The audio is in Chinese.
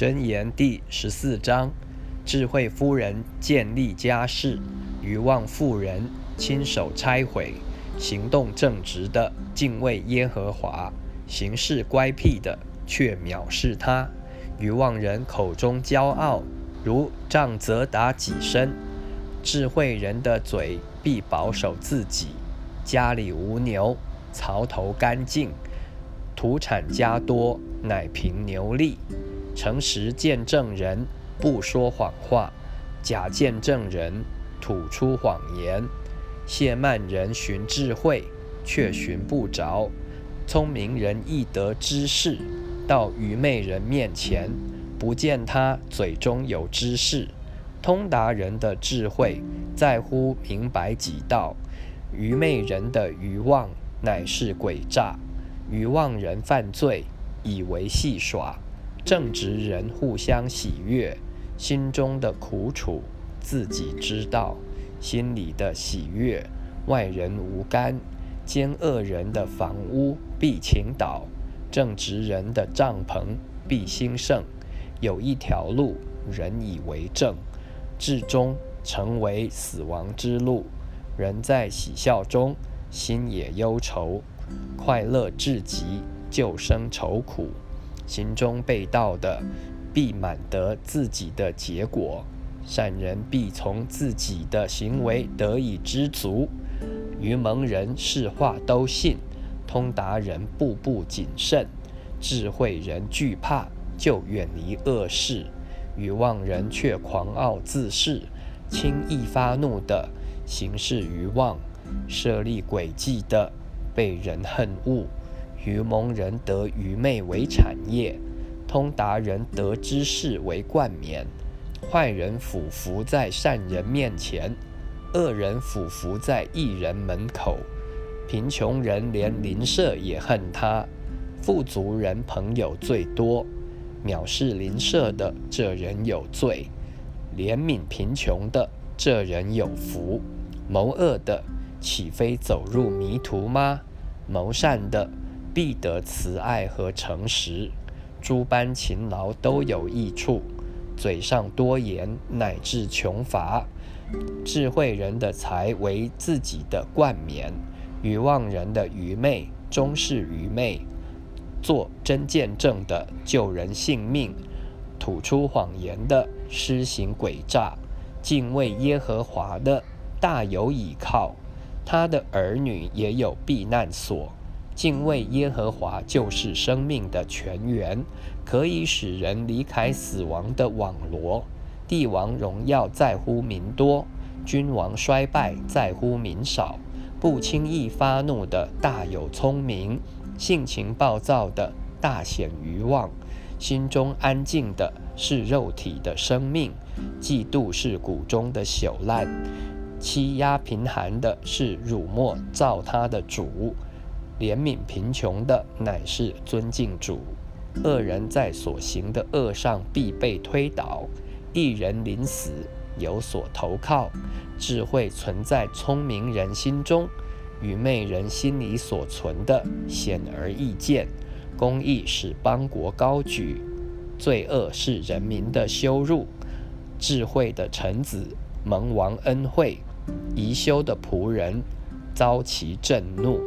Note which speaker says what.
Speaker 1: 箴言第十四章：智慧夫人建立家室，愚妄妇人亲手拆毁。行动正直的敬畏耶和华，行事乖僻的却藐视他。愚妄人口中骄傲，如杖责打己身；智慧人的嘴必保守自己。家里无牛，槽头干净；土产加多，乃凭牛力。诚实见证人不说谎话，假见证人吐出谎言。谢曼人寻智慧，却寻不着；聪明人易得知识，到愚昧人面前，不见他嘴中有知识。通达人的智慧在乎明白己道，愚昧人的愚妄乃是诡诈。愚妄人犯罪，以为戏耍。正直人互相喜悦，心中的苦楚自己知道，心里的喜悦外人无干。奸恶人的房屋必倾倒，正直人的帐篷必兴盛。有一条路，人以为正，至终成为死亡之路。人在喜笑中，心也忧愁；快乐至极，就生愁苦。行中被盗的，必满得自己的结果；善人必从自己的行为得以知足。愚蒙人是话都信，通达人步步谨慎，智慧人惧怕就远离恶事。愚妄人却狂傲自恃，轻易发怒的行事愚妄，设立诡计的被人恨恶。愚蒙人得愚昧为产业，通达人得知识为冠冕。坏人俯伏在善人面前，恶人俯伏在义人门口。贫穷人连邻舍也恨他，富足人朋友最多。藐视邻舍的这人有罪，怜悯贫穷的这人有福。谋恶的岂非走入迷途吗？谋善的。必得慈爱和诚实，诸般勤劳都有益处。嘴上多言，乃至穷乏。智慧人的财为自己的冠冕，愚妄人的愚昧终是愚昧。做真见证的救人性命，吐出谎言的施行诡诈。敬畏耶和华的大有倚靠，他的儿女也有避难所。敬畏耶和华就是生命的泉源，可以使人离开死亡的网罗。帝王荣耀在乎民多，君王衰败在乎民少。不轻易发怒的大有聪明，性情暴躁的大显愚妄。心中安静的是肉体的生命，嫉妒是骨中的朽烂。欺压贫寒的是辱没造他的主。怜悯贫穷的乃是尊敬主，恶人在所行的恶上必被推倒，一人临死有所投靠。智慧存在聪明人心中，愚昧人心里所存的显而易见。公义使邦国高举，罪恶是人民的羞辱。智慧的臣子蒙王恩惠，宜修的仆人遭其震怒。